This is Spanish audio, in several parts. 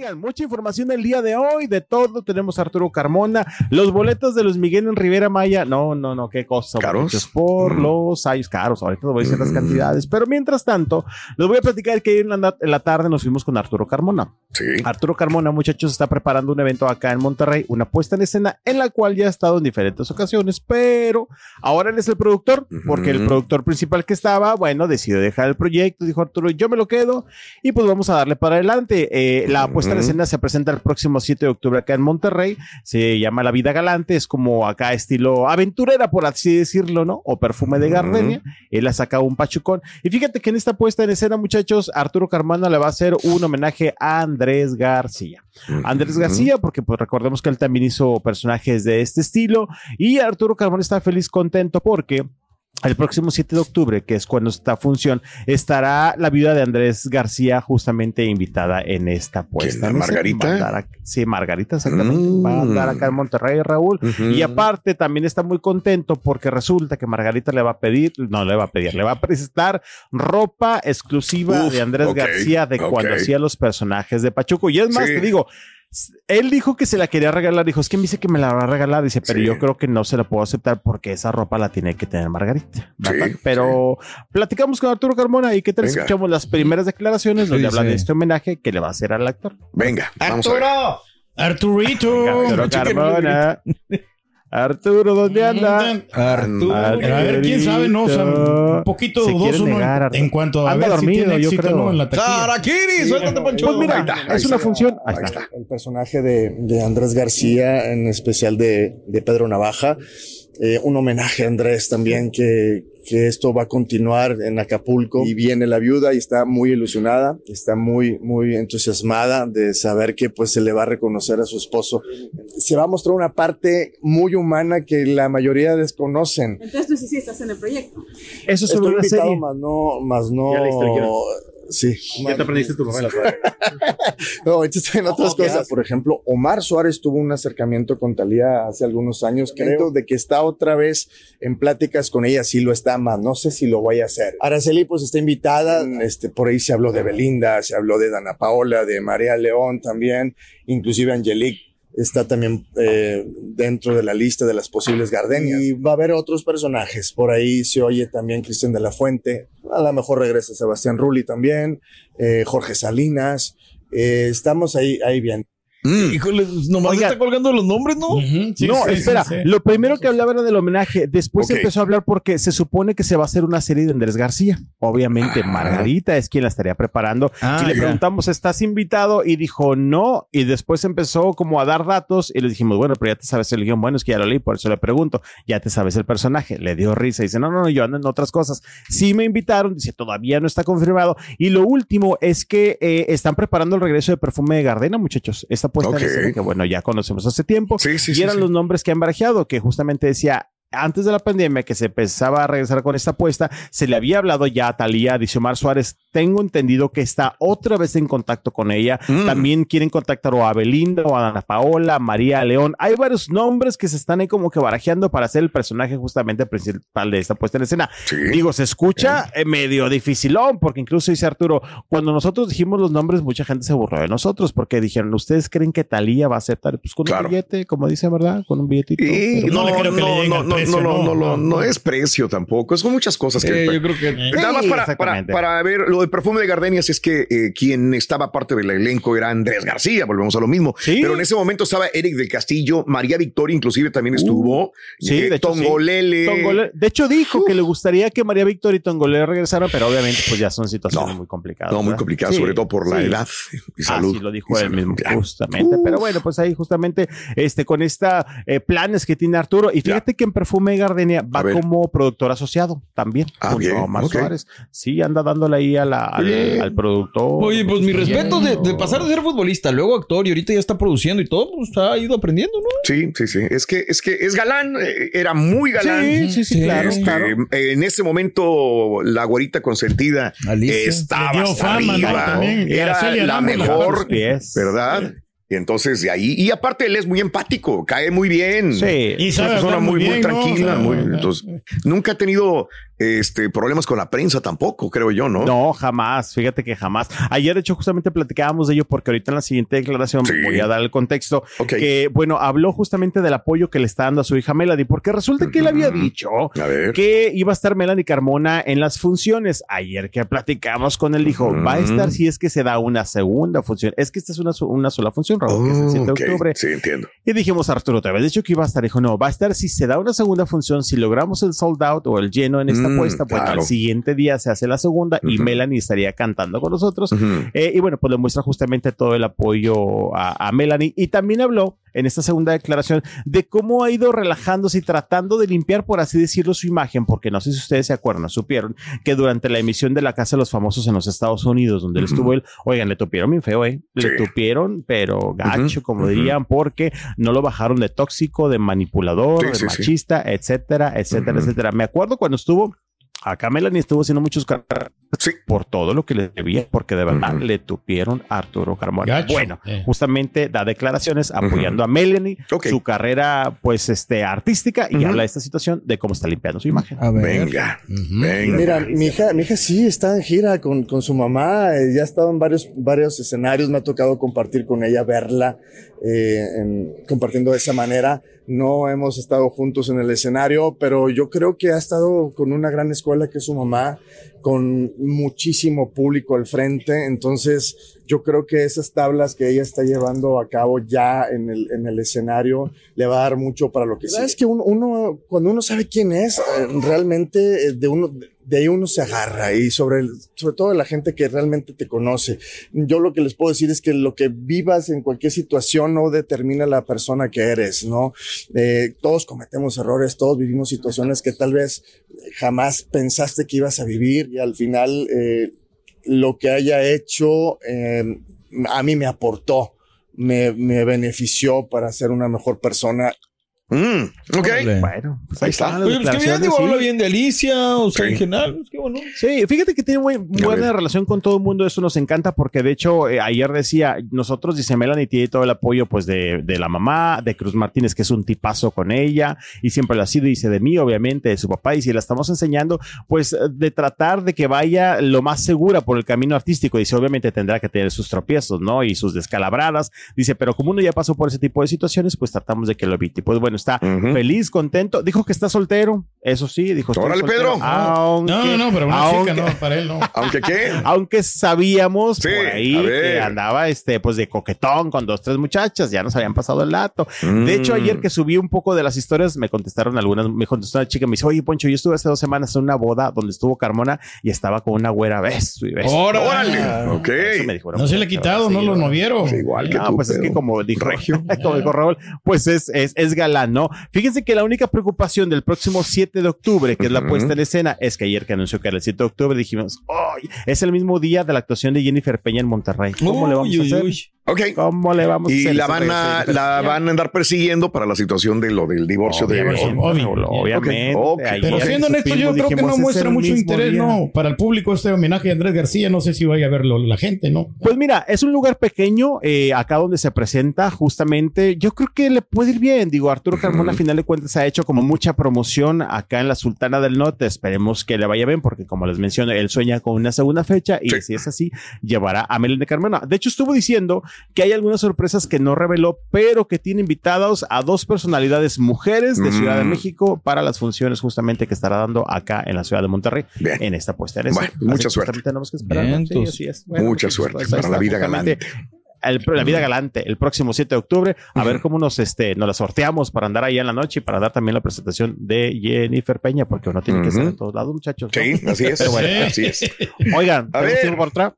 Oigan, mucha información el día de hoy, de todo. Tenemos a Arturo Carmona, los boletos de los Miguel en Rivera Maya. No, no, no, qué cosa. ¿Caros? Por los años caros. Ahorita les voy a decir las cantidades. Pero mientras tanto, les voy a platicar que en la, en la tarde nos fuimos con Arturo Carmona. Sí. Arturo Carmona, muchachos, está preparando un evento acá en Monterrey, una puesta en escena en la cual ya ha estado en diferentes ocasiones, pero ahora él es el productor, porque el productor principal que estaba, bueno, decidió dejar el proyecto, dijo Arturo, yo me lo quedo y pues vamos a darle para adelante. Eh, la puesta Ujú. escena se presenta el próximo 7 de octubre acá en Monterrey, se llama La Vida Galante, es como acá estilo aventurera, por así decirlo, ¿no? O perfume de gardenia. Él ha sacado un pachucón. Y fíjate que en esta puesta en escena, muchachos, Arturo Carmona le va a hacer un homenaje a Andrés García. Andrés. García, porque pues recordemos que él también hizo personajes de este estilo. Y Arturo Carmona está feliz, contento, porque el próximo 7 de octubre, que es cuando esta función, estará la viuda de Andrés García justamente invitada en esta puesta. ¿Quién, la en escena. Margarita? A sí, Margarita, exactamente. Mm. Va a andar acá en Monterrey, Raúl. Y aparte también está muy contento porque resulta que Margarita le va a pedir, no le va a pedir, le va a presentar ropa exclusiva Uf, de Andrés García de cuando hacía los personajes de Pachuco. Y es más, Sí. te digo, él dijo que se la quería regalar, dijo, es que me dice que me la va a regalar, dice, pero Sí. yo creo que no se la puedo aceptar porque esa ropa la tiene que tener Margarita. Sí, pero platicamos con Arturo Carmona y qué tal Venga. escuchamos las primeras declaraciones donde sí. de este homenaje que le va a hacer al actor. Venga, vamos a ver. Arturito. Arturo Carmona. Arturo, ¿dónde anda? Arturo. A ver, quién sabe, ¿no? O sea, un poquito Se dudoso, ¿no? negar, En- cuanto a Anda ver dormido, si tiene yo éxito, creo. ¿no? En la. ¡Sarakiri! ¡Suéltate, Pancho! Pues mira, Ahí está, es una está. función. Ahí Ahí está. está. El personaje de, de Andrés García, en especial de, de Pedro Navaja. Eh, un homenaje a Andrés también, que, que esto va a continuar en Acapulco. Y viene la viuda y está muy ilusionada, está muy, muy entusiasmada de saber que pues se le va a reconocer a su esposo. Se va a mostrar una parte muy humana que la mayoría desconocen. Entonces tú sí, sí estás en el proyecto. Eso es Estoy sobre una invitado, serie. más no, más no. Ya. Sí. Ya te aprendiste tu novela. No, estoy en otras cosas. Por ejemplo, Omar Suárez tuvo un acercamiento con Talía hace algunos años, creo, de que está otra vez en pláticas con ella, sí lo está más, no sé si lo vaya a hacer. Araceli pues está invitada, este, por ahí se habló de Belinda, se habló de Dana Paola, de María León también, inclusive Angelique está también eh, dentro de la lista de las posibles gardenias. Y va a haber otros personajes. Por ahí se oye también Cristian de la Fuente. A lo mejor regresa Sebastián Rulli también, eh, Jorge Salinas. Eh, estamos ahí, ahí bien. Mm. Híjole, nomás Oiga. está colgando los nombres, ¿no? Sí, no, sí, espera, sí, lo primero que hablaba era del homenaje, después Ok. empezó a hablar porque se supone que se va a hacer una serie de Andrés García. Obviamente, Ah. Margarita es quien la estaría preparando. Ah, y le ya. preguntamos, ¿estás invitado? Y dijo, no. Y después empezó como a dar datos y le dijimos, bueno, pero ya te sabes el guion. Bueno, es que ya lo leí, por eso le pregunto, ya te sabes el personaje. Le dio risa y dice, no, no, no, yo ando en otras cosas. Sí me invitaron, dice, todavía no está confirmado. Y lo último es que eh, están preparando el regreso de Perfume de Gardena, muchachos. Esta puesta en Ok. escena que, bueno, ya conocemos hace tiempo. Sí, sí, y eran sí. los nombres que han barajeado, que justamente decía, antes de la pandemia que se empezaba a regresar con esta apuesta, se le había hablado ya a Talía, dice Omar Suárez, tengo entendido que está otra vez en contacto con ella. Mm. También quieren contactar o a Belinda o a Ana Paola, María León. Hay varios nombres que se están ahí como que barajeando para ser el personaje justamente principal de esta puesta en escena. Sí. Digo, se escucha eh, medio dificilón, porque incluso dice Arturo, cuando nosotros dijimos los nombres, mucha gente se burló de nosotros, porque dijeron, ¿ustedes creen que Talía va a aceptar? Pues con Claro. un billete, como dice, ¿verdad? Con un billetito. Y no, no le no, que no, no, no, precio, no, no, no, no, es precio tampoco. Son muchas cosas que. Eh, yo creo que. Nada más para, para, exactamente. para ver lo del perfume de Gardenias es que eh, quien estaba parte del elenco era Andrés García, volvemos a lo mismo. Sí. Pero en ese momento estaba Eric del Castillo, María Victoria inclusive también estuvo, sí, eh, de hecho, sí. Tongolele. De hecho, dijo que le gustaría que María Victoria y Tongolele regresaran, pero obviamente pues ya son situaciones No. muy complicadas. No, muy Sí, sobre todo por la edad y salud. Así lo dijo él salud, mismo, justamente. Pero bueno, pues ahí justamente este, con esta eh, planes que tiene Arturo. Y fíjate que en Perfume Gardenia va como productor asociado también. Ah, bien, Omar. Suárez. Sí, anda dándole ahí a la, al, productor. Oye, pues mi respeto de, de pasar de ser futbolista, luego actor y ahorita ya está produciendo y todo, pues ha ido aprendiendo, ¿no? Sí, sí, sí. Es que, es que es galán, eh, era muy galán. Sí, sí, sí, claro, Este, claro. En ese momento, la güerita consentida Alicia. estaba hasta fama, Era la mejor. ¿verdad? Y entonces de ahí, y aparte él es muy empático, cae muy bien. Sí. Y Es una persona muy, muy, tranquila. Muy- eh, entonces, nunca ha tenido este, problemas con la prensa tampoco, creo yo, ¿no? No, jamás. Fíjate que jamás. Ayer, de hecho, justamente platicábamos de ello porque ahorita en la siguiente declaración Sí. voy a dar el contexto Ok. que, bueno, habló justamente del apoyo que le está dando a su hija Melody, porque resulta que él había dicho que iba a estar Melanie Carmona en las funciones. Ayer que platicamos con él, dijo, va a estar si es que se da una segunda función. Es que esta es una, una sola función, Que es el 7 de octubre. Sí, entiendo. Y dijimos, Arturo, te habías dicho que iba a estar. Dijo, no, va a estar si se da una segunda función, si logramos el sold out o el lleno en esta Mm, apuesta, bueno, claro. al siguiente día se hace la segunda y. Melanie estaría cantando con nosotros. Eh, y bueno, pues le muestra justamente todo el apoyo a, a Melanie. Y también habló en esta segunda declaración de cómo ha ido relajándose y tratando de limpiar, por así decirlo, su imagen, porque no sé si ustedes se acuerdan, supieron que durante la emisión de la Casa de los Famosos en los Estados Unidos, donde él estuvo él, oigan, le tupieron bien feo, ¿eh? Le Sí. tupieron, pero gacho, como dirían, porque no lo bajaron de tóxico, de manipulador, Sí, de sí, machista, etcétera, etcétera, etcétera. Me acuerdo cuando estuvo Acá Melanie estuvo haciendo muchos car- Sí. por todo lo que le debía, porque de verdad Ujú. le tupieron a Arturo Carmona. Gacho. Bueno, Eh. justamente da declaraciones apoyando a Melanie, Ok. su carrera pues este artística y Ujú. habla de esta situación de cómo está limpiando su imagen. A ver. Venga, venga. Mira, mi hija, mi hija sí está en gira con, con su mamá, eh, ya ha estado en varios, varios escenarios, me ha tocado compartir con ella, verla, eh, en- compartiendo de esa manera. No hemos estado juntos en el escenario, pero yo creo que ha estado con una gran escuela que es su mamá, con muchísimo público al frente, entonces yo creo que esas tablas que ella está llevando a cabo ya en el, en el escenario le va a dar mucho para lo que sí. Es que uno, uno, cuando uno sabe quién es, eh, realmente eh, de uno, de ahí uno se agarra y sobre, el- sobre todo la gente que realmente te conoce. Yo lo que les puedo decir es que lo que vivas en cualquier situación no determina la persona que eres, ¿no? Eh, todos cometemos errores, todos vivimos situaciones que tal vez jamás pensaste que ibas a vivir y al final eh, lo que haya hecho eh, a mí me aportó, me, me benefició para ser una mejor persona. Mm, ok. Bueno, pues ahí está. Oye, pues que bien, digo, sí. habla bien de Alicia, o sea, Sí. en general, pues, qué bueno. Sí, fíjate que tiene muy buena relación con todo el mundo, eso nos encanta porque de hecho eh, ayer decía, nosotros dice Melanie tiene todo el apoyo pues de, de la mamá, de Cruz Martínez que es un tipazo con ella y siempre lo ha sido, dice de mí obviamente, de su papá y si la estamos enseñando pues de tratar de que vaya lo más segura por el camino artístico, dice obviamente tendrá que tener sus tropiezos, ¿no? Y sus descalabradas, dice, pero como uno ya pasó por ese tipo de situaciones, pues tratamos de que lo evite. Pues bueno, está feliz, contento, dijo que está soltero, eso sí, dijo. Órale, soltero, Pedro. aunque- No, no, no, pero una aunque- chica, no, para él no. Aunque qué. aunque sabíamos Sí, por ahí que andaba este pues de coquetón con dos tres muchachas, ya nos habían pasado el dato. Mm. De hecho, ayer que subí un poco de las historias, me contestaron algunas, me contestó una chica, me dice, oye, Poncho, yo estuve hace dos semanas en una boda donde estuvo Carmona y estaba con una güera beso. Órale. Órale. Ok. Eso me dijo, No se le ha quitado, no lo novieron. Sí, igual que no, tú, pues es que como dijo, regio. como dijo Raúl, pues es, es, es galán, ¿no? Fíjense que la única preocupación del próximo 7 de octubre, que es la puesta en escena, es que ayer que anunció que era el 7 de octubre, dijimos, ¡ay! Es el mismo día de la actuación de Jennifer Peña en Monterrey. ¿Cómo le vamos Uy, a hacer? uy. Ok. ¿Cómo le vamos a Y hacer? la van a, la van a andar persiguiendo para la situación de lo del divorcio de. Obvio. obviamente. Ok, ok. Ayer Pero siendo honesto, yo creo que no es muestra mucho interés, día. no. Para el público este homenaje a Andrés García, no sé si vaya a verlo la gente, ¿no? Pues mira, es un lugar pequeño, eh, acá donde se presenta justamente. Yo creo que le puede ir bien. Digo, Arturo Carmona, a final de cuentas, ha hecho como mucha promoción acá en la Sultana del Norte. Esperemos que le vaya bien, porque como les menciono, él sueña con una segunda fecha y Sí. si es así, llevará a Melén de Carmona. De hecho, estuvo diciendo que hay algunas sorpresas que no reveló, pero que tiene invitados a dos personalidades mujeres de Ciudad de Mm. México para las funciones justamente que estará dando acá en la ciudad de Monterrey Bien. en esta puesta en escena. Bueno, mucha Así suerte. Tenemos que esperar. ¿no? Sí, Vientos. así es. Mucha muchachos, suerte pues, para la vida justamente el- la vida galante el próximo 7 de octubre a ver cómo nos este nos la sorteamos para andar ahí en la noche y para dar también la presentación de Jennifer Peña porque uno tiene que estar en todos lados muchachos ¿no? Sí, así es. Así es. oigan A ¿tenemos ver. tiempo por otra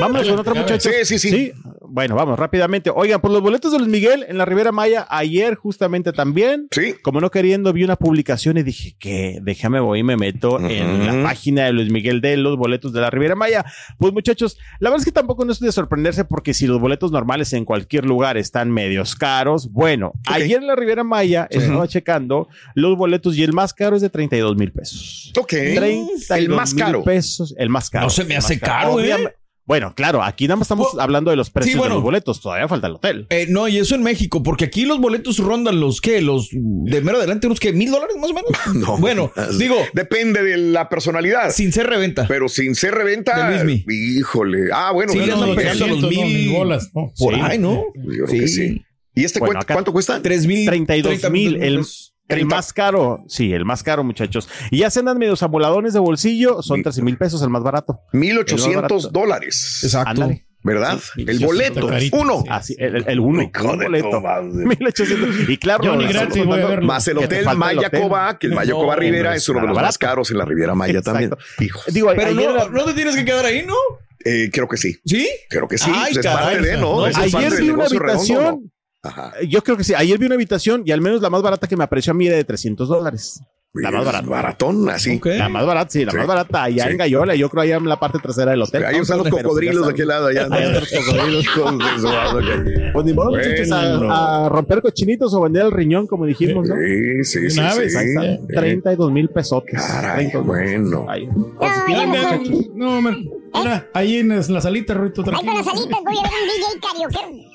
Vamos con otra, a ver. muchachos. Sí, sí, sí. Bueno, vamos rápidamente. Oigan, por los boletos de Luis Miguel en la Riviera Maya, ayer justamente también. Sí. Como no queriendo, vi una publicación y dije que déjame voy y me meto en la página de Luis Miguel de los boletos de la Riviera Maya. Pues muchachos, la verdad es que tampoco no es de sorprenderse porque si los boletos normales en cualquier lugar están medios caros, bueno, ayer en la Riviera Maya estaba checando los boletos y el más caro es de 32 mil pesos. Ok. 32 El más mil caro. pesos, el más caro. No se me hace más caro, ¿eh? Bueno, claro, aquí nada más estamos Pues, hablando de los precios bueno. de los boletos, todavía falta el hotel. Eh, no, y eso en México, porque aquí los boletos rondan los que, los de mero adelante, unos que mil dólares más o menos. No. Bueno, digo, Depende de la personalidad. sin ser reventa. Pero sin ser reventa. De. Híjole. Ah, bueno. Sí, no, pegando los mil mil bolas, no. Por Sí. ahí, ¿no? Yo creo que sí. ¿Y este Bueno, cuánto, acá- cuánto cuesta? Tres mil. 32 treinta mil, el. El 30. más caro, sí, el más caro, muchachos. Y ya se andan medios amoladones de bolsillo, son 13 mil pesos, el más barato. 1800 barato. dólares. Exacto. Ándale. ¿Verdad? Sí, el boleto. carito. Uno. Sí. Así, el, el- el uno, de boleto. tu madre. 1800. Y claro, Yo ni gratis voy a contando- verlo. Más el hotel el Maya hotel. Coba, que el Maya No, Coba Rivera no es uno de los más caros en la Riviera Maya Exacto. también. Hijo. Digo, Pero no, no te tienes que quedar ahí, ¿no? Eh, creo que sí. ¿Sí? Creo que sí. Ay, Pues es caray, parte de, ¿no? es ayer vi una redondo, habitación. ¿no? Ajá. Yo creo que sí. Ayer vi una habitación y al menos la más barata que me apareció a mí era de 300 dólares. La más barata. Baratón, así. Ok. La más barata, sí, la Sí. más barata. Allá Sí. en Gallola, yo creo allá en la parte trasera del hotel. Ahí están los cocodrilos de aquel lado. Allá Ahí están los cocodrilos. Pues ni modo, muchachos, a, a romper cochinitos o vender el riñón, como dijimos, ¿no? Sí, sí, sí. Una sí. Eh, 32 mil pesotes. Caray, 32,000 bueno. Ahí. No, mira, mira, ahí en la salita, Ruito, Ahí con tranquilo. las alitas voy a ver un DJ karaoke.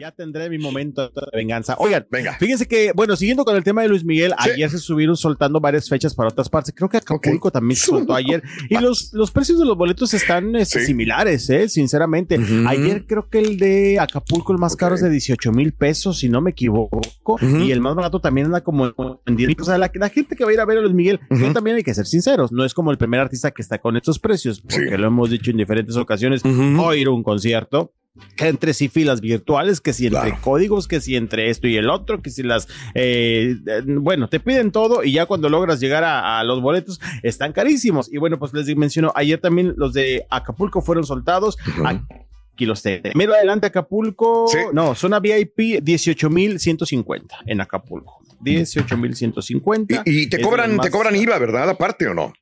Ya tendré mi momento de venganza. Oigan, Venga. fíjense que, bueno, siguiendo con el tema de Luis Miguel, Sí. ayer se subieron soltando varias fechas para otras partes. Creo que Acapulco también se soltó ayer. Y los, los precios de los boletos están este, Sí. similares, ¿eh? Sinceramente. Ujú. Ayer creo que el de Acapulco, el más Ok. caro es de 18 mil pesos, si no me equivoco. Ujú. Y el más barato también anda como en 10 mil. O sea, la, la gente que va a ir a ver a Luis Miguel, Ujú. yo también hay que ser sinceros. No es como el primer artista que está con estos precios, porque Sí. lo hemos dicho en diferentes ocasiones. O ir a un concierto que entre sí filas virtuales, que si entre Claro. códigos, que si entre esto y el otro, que si las, eh, bueno, te piden todo y ya cuando logras llegar a, a los boletos están carísimos. Y bueno, pues les menciono, ayer también los de Acapulco fueron soltados. Ujú. Aquí los tengo. Mero adelante Acapulco. No, zona VIP 18,150 en Acapulco. 18,150. Y, y te cobran, te cobran IVA, ¿verdad? Aparte o no?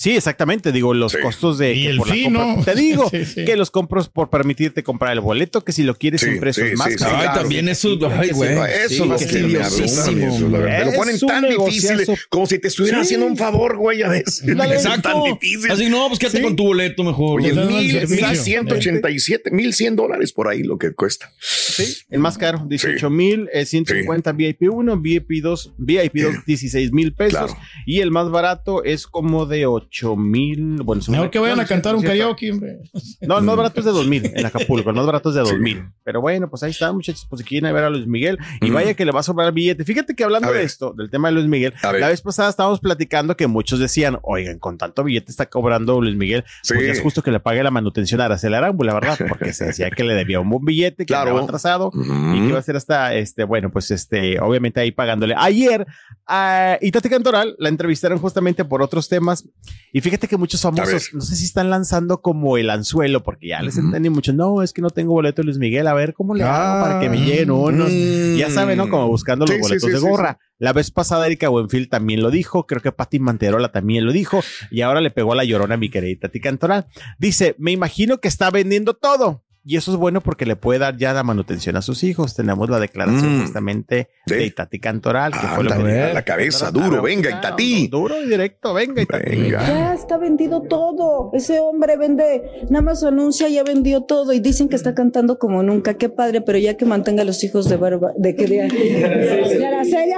Sí, exactamente. Digo, los costos de. Y que el por la fee, compra- ¿no? Te digo Sí, sí. que los compros por permitirte comprar el boleto, que si lo quieres Sí, impreso sí, es más caro. Ay, claro. también eso, ay, güey. Eso Sí, es lo que me la lo Es ponen un tan difícil, como si te estuvieran Sí. haciendo un favor, güey, a veces. Exacto. tan difícil. Así, no, pues quédate con tu boleto mejor. Oye, mil, mil ciento ochenta y siete, mil cien dólares por ahí lo que cuesta. Sí, el más caro, 18 mil, eh, 150 VIP 1, VIP 2, VIP 2, 16 mil pesos. Y el más barato es como de 8 mil. Bueno, son- Mejor que vayan a no, cantar un karaoke, hombre. No, el más barato es de 2000 en Acapulco, el más barato es de Sí. 2000. Pero bueno, pues ahí está, muchachos. Pues si quieren ver a Luis Miguel, y vaya que le va a sobrar el billete. Fíjate que hablando de esto, del tema de Luis Miguel, la vez pasada estábamos platicando que muchos decían, oigan, con tanto billete está cobrando Luis Miguel, pues ya es justo que le pague la manutención a Araceli Arámbula, ¿verdad? Porque se decía que le debía un buen billete, que Claro. estaba atrasado y que iba a ser hasta, este, bueno, pues este, obviamente ahí pagándole. Ayer, a Itati Cantoral la entrevistaron justamente por otros temas y fíjate que muchos famosos, no sé si están lanzando como el anzuelo, porque ya les entendí mucho, no, es que no tengo boleto de Luis Miguel, a ver cómo le hago para que me lleguen unos. Mm. Ya saben, ¿no? Como buscando los Sí, boletos sí, de gorra. La vez pasada Erika Buenfil también lo dijo, creo que Pati Manterola también lo dijo, y ahora le pegó a la llorona a mi querida Tati Cantoral. Dice, me imagino que está vendiendo todo. Y eso es bueno porque le puede dar ya la manutención a sus hijos. Tenemos la declaración Mm. justamente Sí. de Itati Cantoral, que fue lo que a la cabeza, duro, venga, Itatí. Duro y directo, venga, Itati. Venga. Ya está vendido todo. Ese hombre vende, nada más anuncia, ya vendió todo y dicen que está cantando como nunca. Qué padre, pero ya que mantenga a los hijos de barba, de que de, de Araceli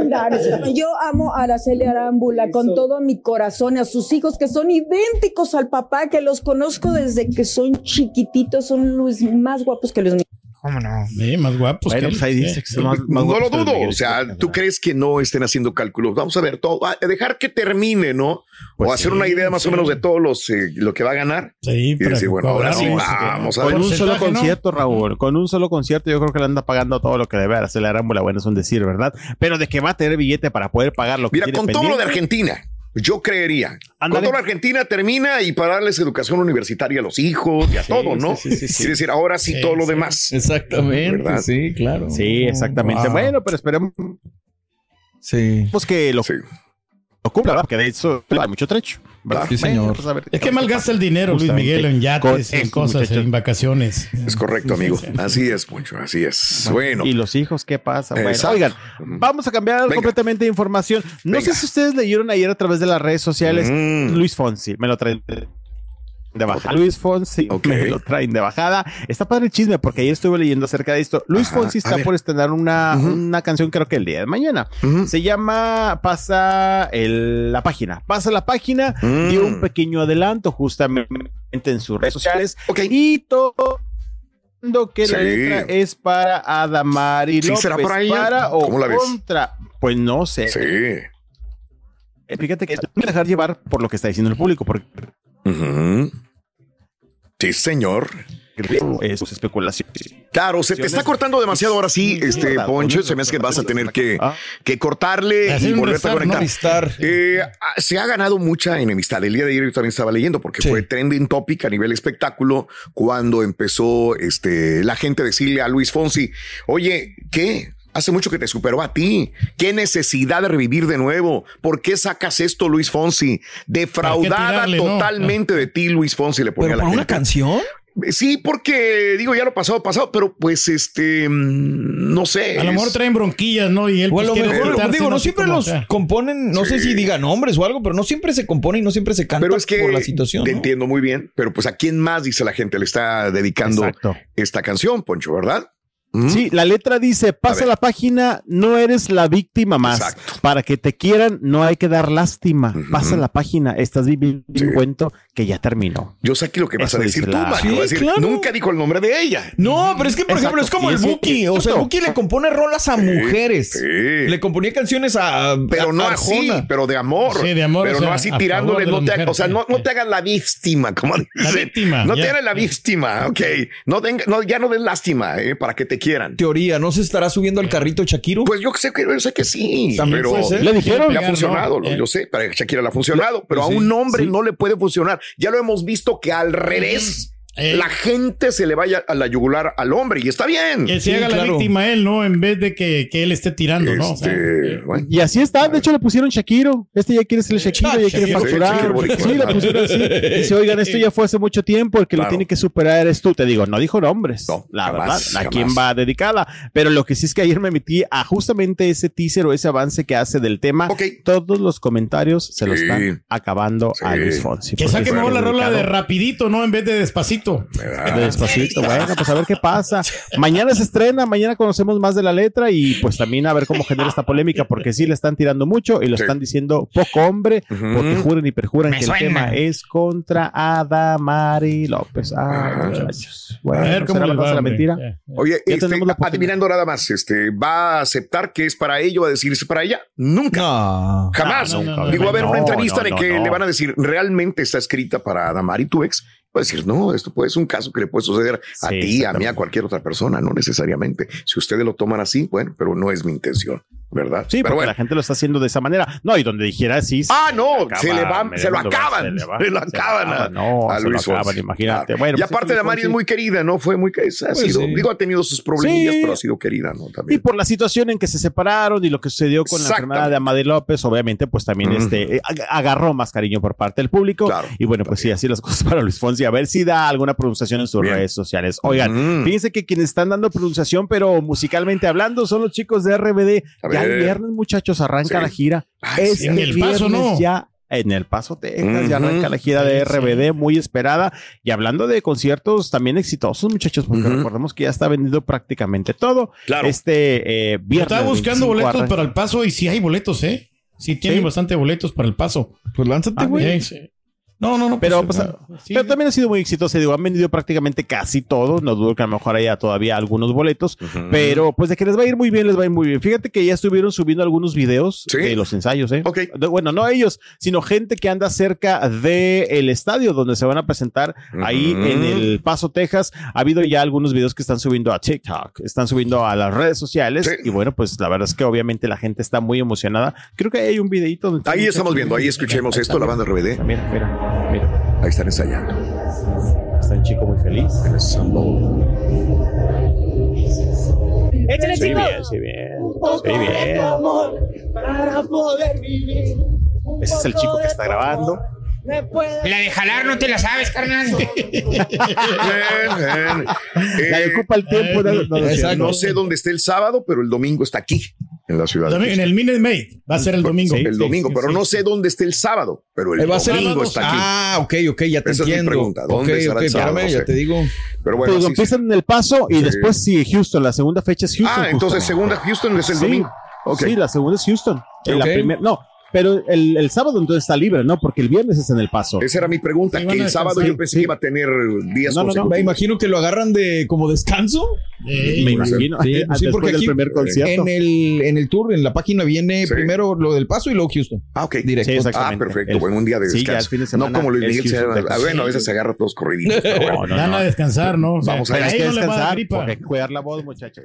Arámbula. Yo amo a Araceli Arámbula con todo mi corazón, a sus hijos que son idénticos al papá, que los conozco desde que son chiquititos, son los más guapos que los niños. ¿Cómo no? Sí, más guapos Bueno, que pues ahí él. dice que Sí. son más, más No lo dudo. O sea, ¿tú crees que no estén haciendo cálculos? Vamos a ver todo. a dejar que termine, ¿no? Pues o hacer sí, una idea más o menos de todos los eh, lo que va a ganar. Sí, Y decir, bueno, ahora sí, vamos a Con ver. un solo concierto, Raúl, con un solo concierto, yo creo que le anda pagando todo lo que debe hacer la Arámbula. Bueno, es un decir, ¿verdad? Pero de que va a tener billete para poder pagar lo que Mira, tiene con todo lo de. Argentina, yo creería. Lo de Argentina termina y para darles educación universitaria a los hijos y a Sí, todo, ¿no? sí, sí, sí, sí. Quiere decir, ahora sí, Sí, todo lo demás. Exactamente. ¿Verdad? Sí, claro. Sí, exactamente. Wow. Bueno, pero esperemos Sí. que lo, Sí. lo cumpla, ¿verdad? Porque de eso hay mucho trecho. ¿Verdad? Sí, señor. pues, a ver. Es que malgasta el dinero Luis. Miguel en yates, en cosas, en vacaciones. Es correcto, amigo. Así es, Poncho, así es. Bueno. ¿Y los hijos qué pasa? Bueno, Exacto. oigan, vamos a cambiar Venga. completamente de información. No Venga. sé si ustedes leyeron ayer a través de las redes sociales. Mm. Luis Fonsi, me lo traen de bajada. Luis Fonsi, Ok. me lo traen de bajada. Está padre el chisme porque ayer estuve leyendo acerca de esto. Luis Ajá, Fonsi está por estrenar una, una canción, creo que el día de mañana. Se llama Pasa el- la página. Pasa la página. Mm. Dio un pequeño adelanto justamente en sus redes sociales. Ok. Y todo que la Sí. letra es para Adamari Sí, López. ¿será para ella? ¿Para o ¿Cómo la ves? contra? Pues no sé. Sí. Eh, Fíjate que dejar llevar por lo que está diciendo el público, porque. Sí, señor. es especulación. Claro, se te está cortando demasiado ahora sí, este Poncho. Se me hace que vas a tener que, Ah. que cortarle y volverte a conectar. Eh, ah, se ha ganado mucha enemistad. El día de ayer yo también estaba leyendo porque Sí. fue trending topic a nivel espectáculo cuando empezó este, la gente a decirle a Luis Fonsi, oye, ¿qué? Hace mucho que te superó a ti. ¿Qué necesidad de revivir de nuevo? ¿Por qué sacas esto, Luis Fonsi? Defraudada tirarle, no? totalmente de ti, Luis Fonsi, le ponía ¿Pero a la para una gente. canción? Sí, porque digo, ya lo pasado, pasado, pero pues este, no sé. A lo mejor es- traen bronquillas, ¿no? Y él O a pues, lo mejor, quitarse, digo, no sé siempre los sea. componen, no sé si digan nombres o algo, pero no siempre se compone y no siempre se canta Pero es que por la situación. te ¿no? entiendo muy bien, pero pues a quién más dice la gente le está dedicando Exacto. esta canción, Poncho, ¿verdad? ¿Mm? Sí, la letra dice, A pasa la página, no eres la víctima más. Exacto. Para que te quieran, no hay que dar lástima. Pasa la página, estás viviendo Sí. un cuento que ya terminó. Yo sé aquí lo que vas Eso a decir dice tú, la- Mario. Sí, a decir, claro. nunca dijo el nombre de ella. No, pero es que, por ejemplo, es como el que- Buki. O sea, el. Buki le compone rolas a mujeres. sí. Le componía canciones a. Pero a no así, Arjona. pero de amor. Sí, de amor, Pero o sea, no así a tirándole, favor de no la te, mujer, o sea, sí, no, te hagan la víctima, como La víctima, No te ya. hagan la víctima, ok. No, ya no den lástima, eh, para que te quieran. Teoría, ¿no se estará subiendo al carrito Shakiro? Pues yo sé que, yo sé que sí, También pero puede ser. Le dijeron. le ha funcionado, Eh. yo sé, para Shakira le ha funcionado, pero a un hombre sí. no le puede funcionar. Ya lo hemos visto que al revés la gente se le vaya a la yugular al hombre y está bien. Que se haga la víctima él, ¿no? En vez de que, que él esté tirando, ¿no? O sea, Este, bueno. Y así está, de hecho le pusieron Shakiro. Este ya quiere ser el Shakiro, ya quiere facturar. Sí, le claro. pusieron así. Dice, oigan, esto ya fue hace mucho tiempo, el que lo Claro. tiene que superar eres tú. Te digo, no dijo nombres, la jamás, verdad, a quién va dedicada. Pero lo que sí es que ayer me metí a justamente ese teaser o ese avance que hace del tema. Todos los comentarios se los Sí. están acabando a Luis Fonsi. que saque mejor la rola de rapidito, ¿no? En vez de despacito. De despacito. Bueno, pues a ver qué pasa. Mañana se estrena, mañana conocemos más de la letra y pues también a ver cómo genera esta polémica, porque sí le están tirando mucho y lo están diciendo poco hombre, porque juran y perjuran Me que suena. el tema es contra Adamari López. Ay, muchachos. Bueno, A ver ¿será cómo cosa va, la mentira? Eh, Oye, este, adivinando nada más, este, ¿va a aceptar que es para ello? ¿Va a decir es para ella? Nunca. Jamás. No, no, no, Digo, no, a ver, no, una entrevista no, que no. le van a decir, ¿realmente está escrita para Adamari, tu ex? A decir, no, esto puede ser un caso que le puede suceder a Sí, ti, a mí, a cualquier otra persona, no necesariamente. Si ustedes lo toman así, bueno, pero no es mi intención, ¿verdad? Sí, pero porque bueno. la gente lo está haciendo de esa manera. No, y donde dijera sí. Ah, no, acaba, se le va, se lo acaban, se le va, se lo acaban a, No, a se lo acaban, imagínate. Bueno, y pues, aparte de Mari es muy querida, ¿no? Fue muy, ha Pues sido, sí. digo, ha tenido sus problemillas, Sí. pero ha sido querida, ¿no? Y También. por la situación en que se separaron y lo que sucedió con la enfermedad de Amadé López, obviamente, pues también este, eh, ag- agarró más cariño por parte del público. Claro, y bueno, pues sí, así las cosas para Luis Fonsi. A ver si da alguna pronunciación en sus Bien. redes sociales. Oigan, Mm. fíjense que quienes están dando pronunciación, pero musicalmente hablando, son los chicos de RBD. Ya el viernes, muchachos, arranca Sí. la gira. Ay, este. En El Paso, viernes ¿no? ya. En El Paso, Texas, ya Ujú. arranca la gira de Sí, sí. RBD, muy esperada. Y hablando de conciertos también exitosos, muchachos, porque recordemos que ya está vendido prácticamente todo. Claro. Este eh, viernes. estaba buscando 25 boletos arranca. para el paso y sí hay boletos, ¿eh? Sí tienen ¿Sí? bastante boletos para el paso. Pues lánzate, Ah, güey. Sí. No, no, no. Pero, pues, pues, sí. Pero también ha sido muy exitoso, digo, han vendido prácticamente casi todo, no dudo que a lo mejor haya todavía algunos boletos, pero pues de que les va a ir muy bien, les va a ir muy bien. Fíjate que ya estuvieron subiendo algunos videos Sí. de los ensayos, ¿eh? Ok. De- bueno, no ellos, sino gente que anda cerca del estadio donde se van a presentar ahí en El Paso, Texas. Ha habido ya algunos videos que están subiendo a TikTok, están subiendo a las redes sociales Sí. y bueno, pues la verdad es que obviamente la gente está muy emocionada. Creo que ahí hay un videito. donde Ahí estamos viendo, ahí escuchemos esto, la banda RBD. Mira, mira, mira. Ahí están ensayando. Está un chico muy feliz. En el Sambo. Sí, bien, sí, bien. Sí, bien. Ese es el chico que está grabando. La de jalar no te la sabes, carnal. Bien, bien. La Eh, que ocupa el tiempo. no- no. Exacto. No sé dónde esté el sábado, pero el domingo está aquí, en la ciudad. de Domingo- en Houston. el Minute Maid. Va a ser el domingo. el Sí, domingo, sí, pero sí. no sé dónde esté el sábado, pero el Eh, va a ser domingo el- está aquí. Ah, ok, ok, ya te Esa es mi entiendo. pregunta, ¿dónde ok, estará ok, el sábado? espérame, No ya te digo. Pero bueno, Pues sí, empiezan en El Paso y Sí. después sigue Houston. La segunda fecha es Houston. Ah, entonces justo. segunda Houston es el Sí. domingo. Sí, la segunda es Houston. En la Ok. primer- no, pero el, el sábado entonces está libre, ¿no? Porque el viernes es en El Paso. Esa era mi pregunta, Sí, que el sábado yo pensé Sí. que iba a tener días No, no, no, Me imagino que lo agarran de como descanso. Eh, Me imagino. Sí, porque del aquí primer concierto. en el, en el tour, en la página viene Sí. primero lo del paso y luego Houston. Ah, ok. Directo. Sí, Ah, perfecto. El- bueno, un día de Sí, descanso. ya el fin de semana no como Luis Miguel, se- bueno, a veces se agarra todos corriditos. pero bueno. No, no, Van a descansar, ¿no? O sea, Vamos a descansar hay que cuidar la voz, muchachos.